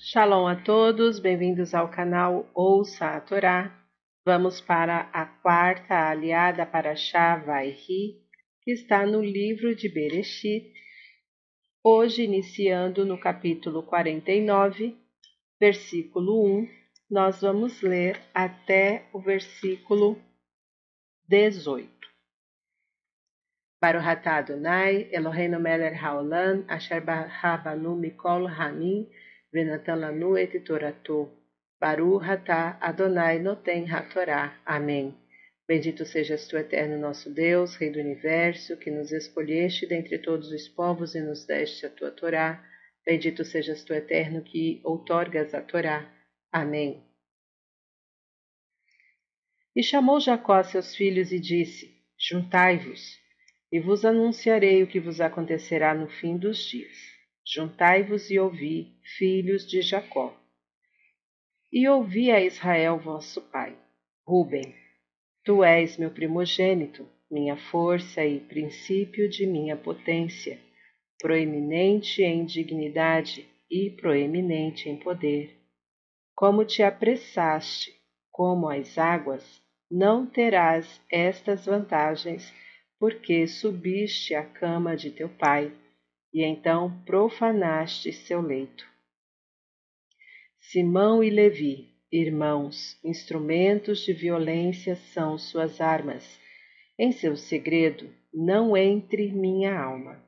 Shalom a todos, bem-vindos ao canal Ouça a Torá. Vamos para a quarta aliada para Shá Ri, que está no livro de Bereshit, hoje iniciando no capítulo 49, versículo 1, nós vamos ler até o versículo 18. Baruch atah Adonai, Eloheinu melech haolam, asher barabanu mikol hamim, venatan lanu et toratou. Baruch atah Adonai noten hatorá. Amém. Bendito sejas tu, eterno nosso Deus, Rei do Universo, que nos escolheste dentre todos os povos e nos deste a tua Torá. Bendito sejas tu, eterno, que outorgas a Torá. Amém. E chamou Jacó a seus filhos e disse: Juntai-vos e vos anunciarei o que vos acontecerá no fim dos dias. Juntai-vos e ouvi, filhos de Jacó. E ouvi a Israel vosso pai. Ruben, tu és meu primogênito, minha força e princípio de minha potência, proeminente em dignidade e proeminente em poder. Como te apressaste, como as águas, não terás estas vantagens porque subiste à cama de teu pai, e então profanaste seu leito. Simão e Levi, irmãos, instrumentos de violência são suas armas. Em seu segredo não entre minha alma,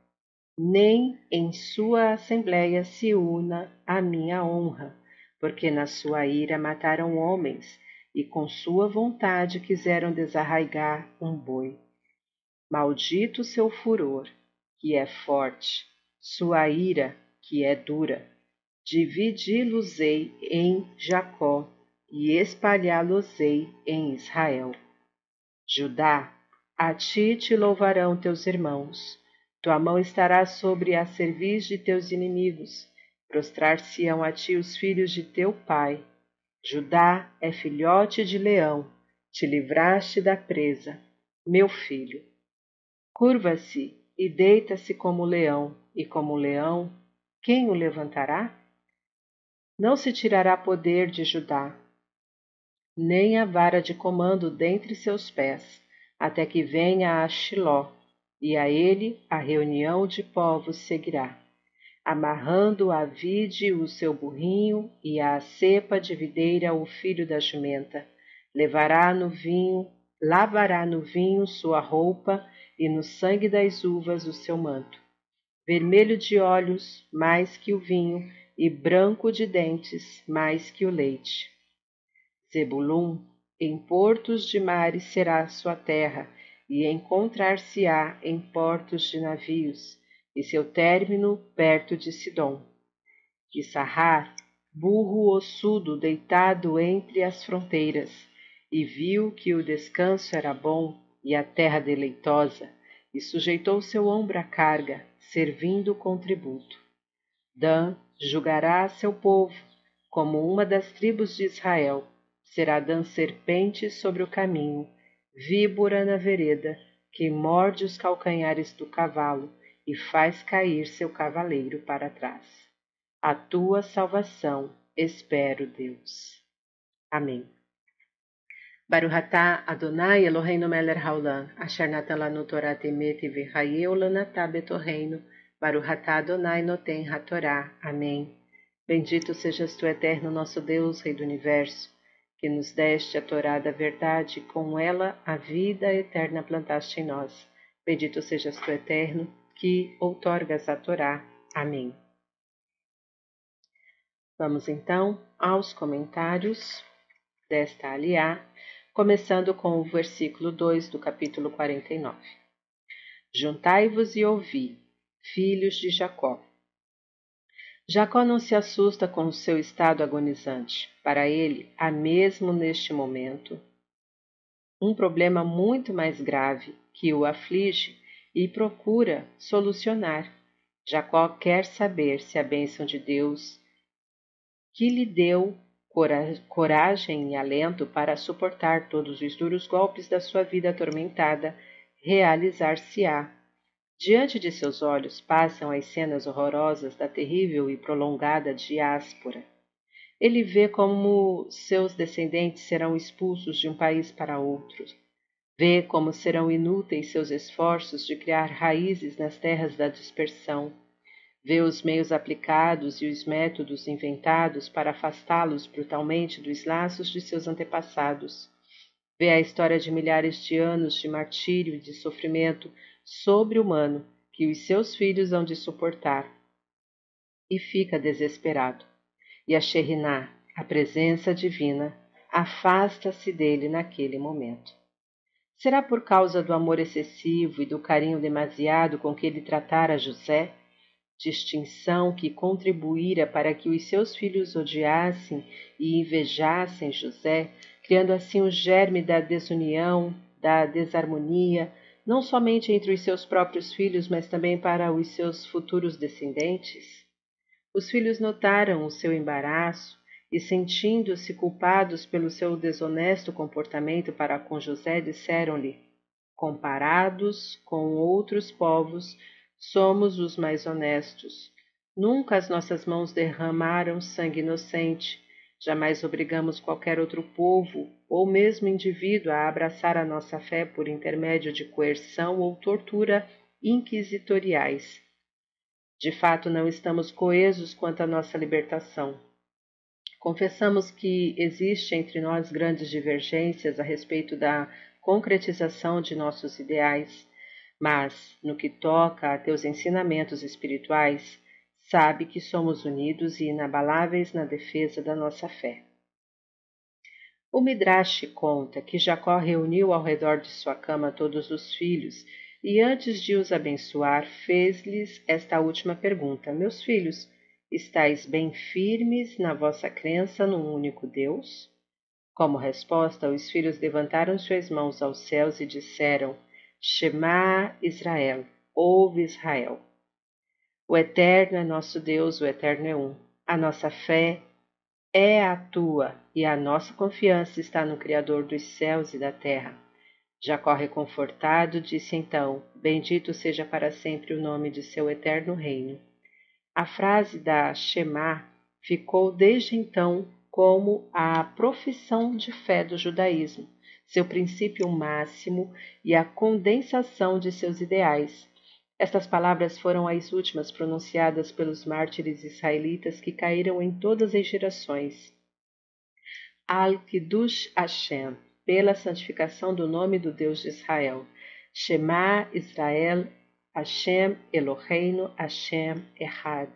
nem em sua assembléia se una a minha honra, porque na sua ira mataram homens, e com sua vontade quiseram desarraigar um boi. Maldito seu furor, que é forte, sua ira, que é dura. Dividi-los-ei em Jacó e espalhá-los-ei em Israel. Judá, a ti te louvarão teus irmãos. Tua mão estará sobre a cerviz de teus inimigos. Prostrar-se-ão a ti os filhos de teu pai. Judá é filhote de leão. Te livraste da presa, meu filho. Curva-se e deita-se como leão, e como leão, quem o levantará? Não se tirará poder de Judá, nem a vara de comando dentre seus pés, até que venha a Shiló, e a ele a reunião de povos seguirá. Amarrando a vide o seu burrinho, e a cepa de videira o filho da jumenta, levará no vinho, lavará no vinho sua roupa, e no sangue das uvas o seu manto. Vermelho de olhos, mais que o vinho, e branco de dentes, mais que o leite. Zebulum, em portos de mares será sua terra, e encontrar-se-á em portos de navios, e seu término perto de Sidom. De Sarrar, burro ossudo deitado entre as fronteiras, e viu que o descanso era bom, e a terra deleitosa, e sujeitou seu ombro à carga, servindo com tributo. Dan julgará seu povo, como uma das tribos de Israel, será Dan serpente sobre o caminho, víbora na vereda, que morde os calcanhares do cavalo e faz cair seu cavaleiro para trás. A tua salvação espero, Deus. Amém. Baruhatá Adonai Eloheinu Meler Haolam, Asher Natan Lanu Torah Temet V'Hayeu Lanatá Betorreino, Baruhatá Adonai Noten HaTorá. Amém. Bendito sejas tu, eterno nosso Deus, Rei do Universo, que nos deste a Torá da verdade, com ela a vida eterna plantaste em nós. Bendito sejas tu, eterno, que outorgas a Torá. Amém. Vamos então aos comentários desta aliá começando com o versículo 2 do capítulo 49. Juntai-vos e ouvi, filhos de Jacó. Jacó não se assusta com o seu estado agonizante. Para ele, há mesmo neste momento um problema muito mais grave que o aflige e procura solucionar. Jacó quer saber se a bênção de Deus que lhe deu coragem e alento para suportar todos os duros golpes da sua vida atormentada, realizar-se-á. Diante de seus olhos passam as cenas horrorosas da terrível e prolongada diáspora Ele vê como seus descendentes serão expulsos de um país para outro. Vê como serão inúteis seus esforços de criar raízes nas terras da dispersão. Vê os meios aplicados e os métodos inventados para afastá-los brutalmente dos laços de seus antepassados. Vê a história de milhares de anos de martírio e de sofrimento sobre-humano que os seus filhos hão de suportar. E fica desesperado. E a Sheriná, a presença divina, afasta-se dele naquele momento. Será por causa do amor excessivo e do carinho demasiado com que ele tratara José? Distinção que contribuíra para que os seus filhos odiassem e invejassem José, criando assim o germe da desunião, da desarmonia, não somente entre os seus próprios filhos, mas também para os seus futuros descendentes? Os filhos notaram o seu embaraço e, sentindo-se culpados pelo seu desonesto comportamento para com José, disseram-lhe: Comparados com outros povos, somos os mais honestos. Nunca as nossas mãos derramaram sangue inocente. Jamais obrigamos qualquer outro povo ou mesmo indivíduo a abraçar a nossa fé por intermédio de coerção ou tortura inquisitoriais. De fato, não estamos coesos quanto à nossa libertação. Confessamos que existe entre nós grandes divergências a respeito da concretização de nossos ideais, mas, no que toca a teus ensinamentos espirituais, sabe que somos unidos e inabaláveis na defesa da nossa fé. O Midrash conta que Jacó reuniu ao redor de sua cama todos os filhos e, antes de os abençoar, fez-lhes esta última pergunta: Meus filhos, Estais bem firmes na vossa crença num único Deus? Como resposta, os filhos levantaram suas mãos aos céus e disseram: Shema Israel, ouve Israel. O Eterno é nosso Deus, o Eterno é um. A nossa fé é a tua e a nossa confiança está no Criador dos céus e da terra. Jacó, reconfortado, disse então: Bendito seja para sempre o nome de seu eterno reino. A frase da Shema ficou desde então como a profissão de fé do judaísmo, seu princípio máximo e a condensação de seus ideais. Estas palavras foram as últimas pronunciadas pelos mártires israelitas que caíram em todas as gerações. Al-Kiddush Hashem, pela santificação do nome do Deus de Israel. Shema Israel Hashem Eloheinu Hashem Errad.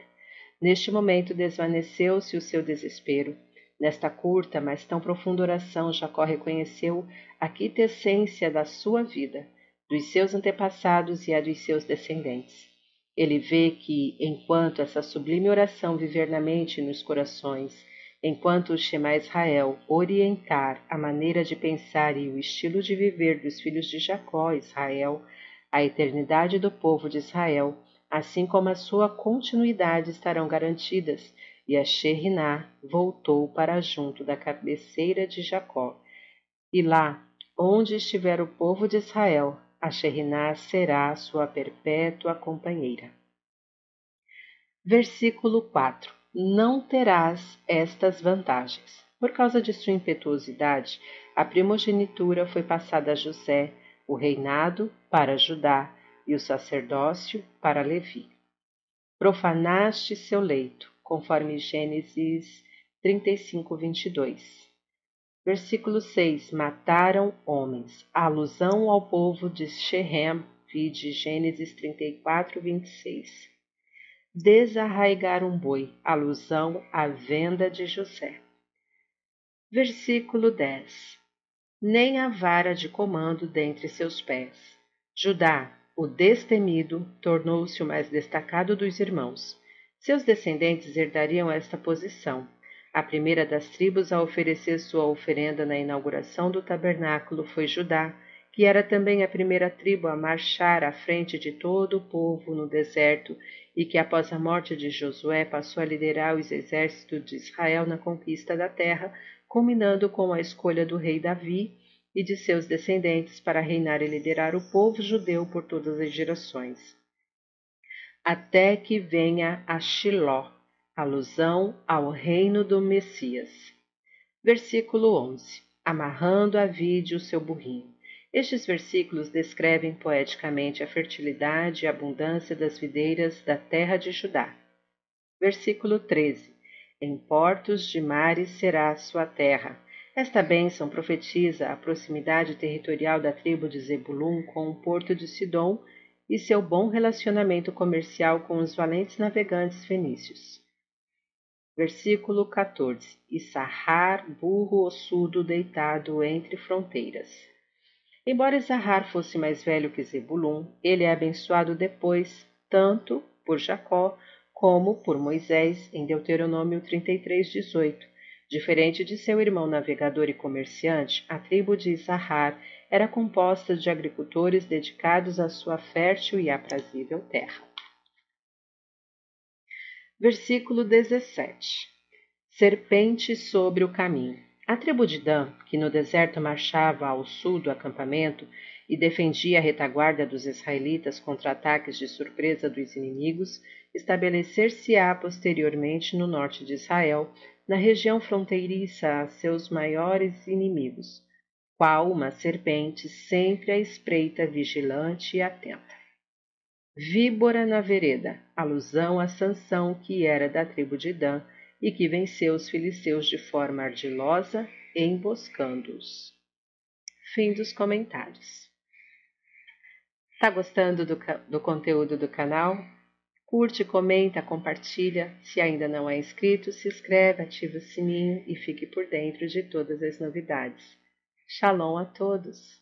Neste momento desvaneceu-se o seu desespero. Nesta curta, mas tão profunda oração, Jacó reconheceu a quintessência da sua vida, dos seus antepassados e a dos seus descendentes. Ele vê que, enquanto essa sublime oração viver na mente e nos corações, enquanto o Shema Israel orientar a maneira de pensar e o estilo de viver dos filhos de Jacó, Israel, a eternidade do povo de Israel, assim como a sua continuidade estarão garantidas, e a Sheriná voltou para junto da cabeceira de Jacó. E lá, onde estiver o povo de Israel, a Sheriná será sua perpétua companheira. Versículo 4 Não terás estas vantagens. Por causa de sua impetuosidade, a primogenitura foi passada a José, o reinado para Judá e o sacerdócio para Levi. Profanaste seu leito, conforme Gênesis 35, 22. Versículo 6. Mataram homens. alusão ao povo de Shechem, vide Gênesis 34, 26. Desarraigar um boi, alusão à venda de José. Versículo 10 nem a vara de comando dentre seus pés. Judá, o destemido, tornou-se o mais destacado dos irmãos. Seus descendentes herdariam esta posição. A primeira das tribos a oferecer sua oferenda na inauguração do tabernáculo foi Judá, que era também a primeira tribo a marchar à frente de todo o povo no deserto e que após a morte de Josué passou a liderar os exércitos de Israel na conquista da terra, culminando com a escolha do rei Davi e de seus descendentes para reinar e liderar o povo judeu por todas as gerações. Até que venha a Shiló, alusão ao reino do Messias. Versículo 11: Amarrando a vide o seu burrinho. Estes versículos descrevem poeticamente a fertilidade e abundância das videiras da terra de Judá. Versículo 13: Em portos de mares será a sua terra. Esta bênção profetiza a proximidade territorial da tribo de Zebulun com o porto de Sidom e seu bom relacionamento comercial com os valentes navegantes fenícios. Versículo 14: E Sahar, burro ossudo deitado entre fronteiras. Embora Isahar fosse mais velho que Zebulun, ele é abençoado depois, tanto por Jacó como por Moisés, em Deuteronômio 33, 18. Diferente de seu irmão navegador e comerciante, a tribo de Isahar era composta de agricultores dedicados à sua fértil e aprazível terra. Versículo 17 Serpente sobre o caminho. A tribo de Dan, que no deserto marchava ao sul do acampamento e defendia a retaguarda dos israelitas contra ataques de surpresa dos inimigos, estabelecer-se-á posteriormente no norte de Israel, na região fronteiriça a seus maiores inimigos, qual uma serpente sempre à espreita, vigilante e atenta. Víbora na vereda, alusão a Sansão, que era da tribo de Dan e que venceu os filisteus de forma ardilosa, emboscando-os. Fim dos comentários. Tá gostando do, do conteúdo do canal? Curte, comenta, compartilha. Se ainda não é inscrito, se inscreve, ativa o sininho e fique por dentro de todas as novidades. Shalom a todos!